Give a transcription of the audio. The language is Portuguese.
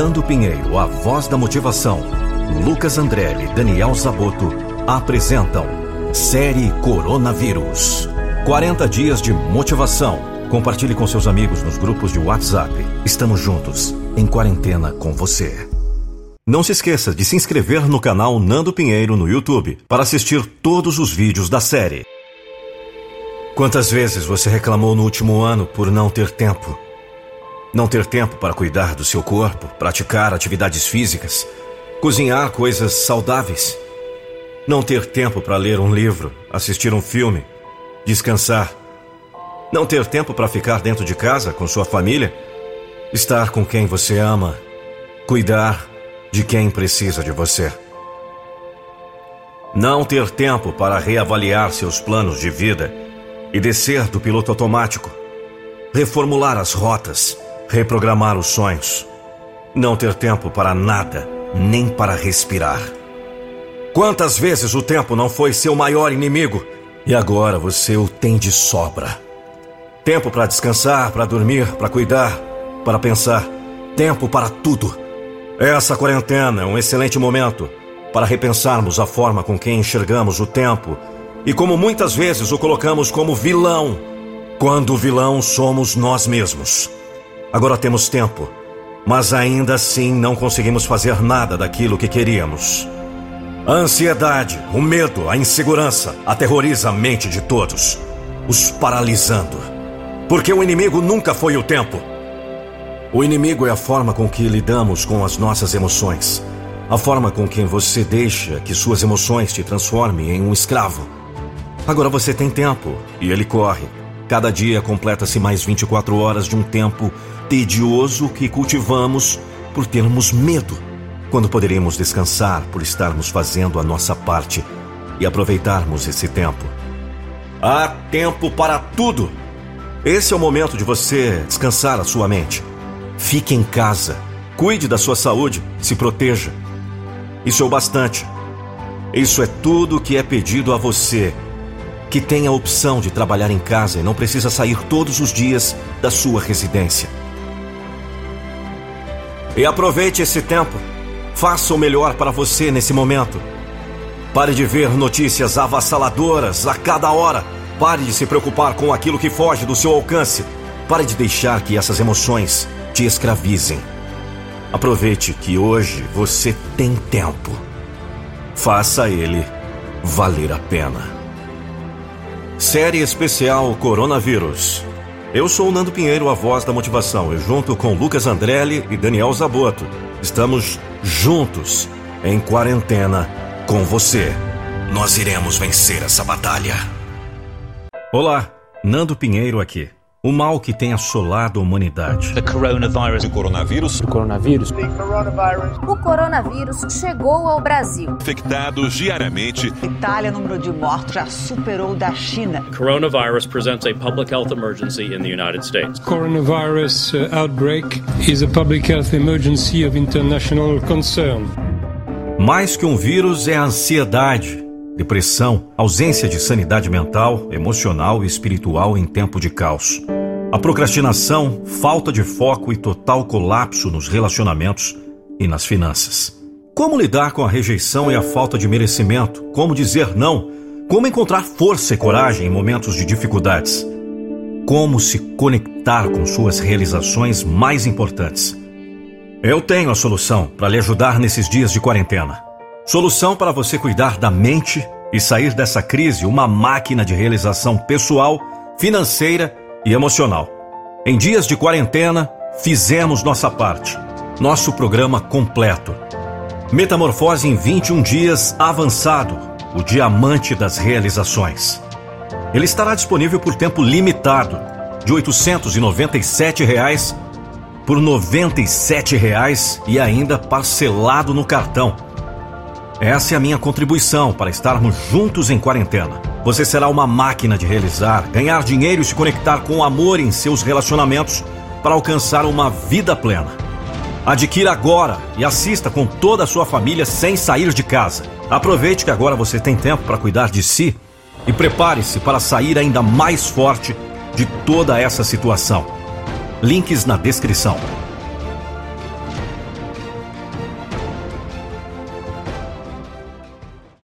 Nando Pinheiro, a voz da motivação, Lucas Andrelli e Daniel Zaboto apresentam Série Coronavírus. 40 dias de motivação. Compartilhe com seus amigos nos grupos de WhatsApp. Estamos juntos, em quarentena com você. Não se esqueça de se inscrever no canal Nando Pinheiro no YouTube para assistir todos os vídeos da série. Quantas vezes você reclamou no último ano por não ter tempo? Não ter tempo para cuidar do seu corpo, praticar atividades físicas, cozinhar coisas saudáveis. Não ter tempo para ler um livro, assistir um filme, descansar. Não ter tempo para ficar dentro de casa com sua família, estar com quem você ama, cuidar de quem precisa de você. Não ter tempo para reavaliar seus planos de vida e descer do piloto automático, reformular as rotas reprogramar os sonhos, não ter tempo para nada, nem para respirar. Quantas vezes o tempo não foi seu maior inimigo e agora você o tem de sobra? Tempo para descansar, para dormir, para cuidar, para pensar. Tempo para tudo. Essa quarentena é um excelente momento para repensarmos a forma com que enxergamos o tempo e como muitas vezes o colocamos como vilão, quando o vilão somos nós mesmos. Agora temos tempo, mas ainda assim não conseguimos fazer nada daquilo que queríamos. A ansiedade, o medo, a insegurança aterroriza a mente de todos, os paralisando. Porque o inimigo nunca foi o tempo. O inimigo é a forma com que lidamos com as nossas emoções. A forma com que você deixa que suas emoções te transformem em um escravo. Agora você tem tempo e ele corre. Cada dia completa-se mais 24 horas de um tempo tedioso que cultivamos por termos medo, quando poderíamos descansar por estarmos fazendo a nossa parte e aproveitarmos esse tempo. Há tempo para tudo! Esse é o momento de você descansar a sua mente. Fique em casa, cuide da sua saúde, se proteja. Isso é o bastante. Isso é tudo que é pedido a você que tem a opção de trabalhar em casa e não precisa sair todos os dias da sua residência. E aproveite esse tempo. Faça o melhor para você nesse momento. Pare de ver notícias avassaladoras a cada hora. Pare de se preocupar com aquilo que foge do seu alcance. Pare de deixar que essas emoções te escravizem. Aproveite que hoje você tem tempo. Faça ele valer a pena. Série especial Coronavírus. Eu sou o Nando Pinheiro, a voz da motivação, e junto com Lucas Andrelli e Daniel Zaboto, estamos juntos em quarentena com você. Nós iremos vencer essa batalha. Olá, Nando Pinheiro aqui. O mal que tem assolado a humanidade. The coronavirus. O coronavírus. O coronavírus. O coronavírus chegou ao Brasil. Infectados diariamente. Itália, número de mortos já superou o da China. Coronavirus presents a public health emergency in the United States. Coronavirus uh, outbreak is a public health emergency of international concern. Mais que um vírus é a ansiedade depressão, ausência de sanidade mental, emocional e espiritual em tempo de caos. A procrastinação, falta de foco e total colapso nos relacionamentos e nas finanças. Como lidar com a rejeição e a falta de merecimento? Como dizer não? Como encontrar força e coragem em momentos de dificuldades? Como se conectar com suas realizações mais importantes? Eu tenho a solução para lhe ajudar nesses dias de quarentena. Solução para você cuidar da mente e sair dessa crise uma máquina de realização pessoal, financeira e emocional. Em dias de quarentena, fizemos nossa parte. Nosso programa completo. Metamorfose em 21 dias avançado, o diamante das realizações. Ele estará disponível por tempo limitado, de 897 reais por 97 reais e ainda parcelado no cartão. Essa é a minha contribuição para estarmos juntos em quarentena. Você será uma máquina de realizar, ganhar dinheiro e se conectar com amor em seus relacionamentos para alcançar uma vida plena. Adquira agora e assista com toda a sua família sem sair de casa. Aproveite que agora você tem tempo para cuidar de si e prepare-se para sair ainda mais forte de toda essa situação. Links na descrição.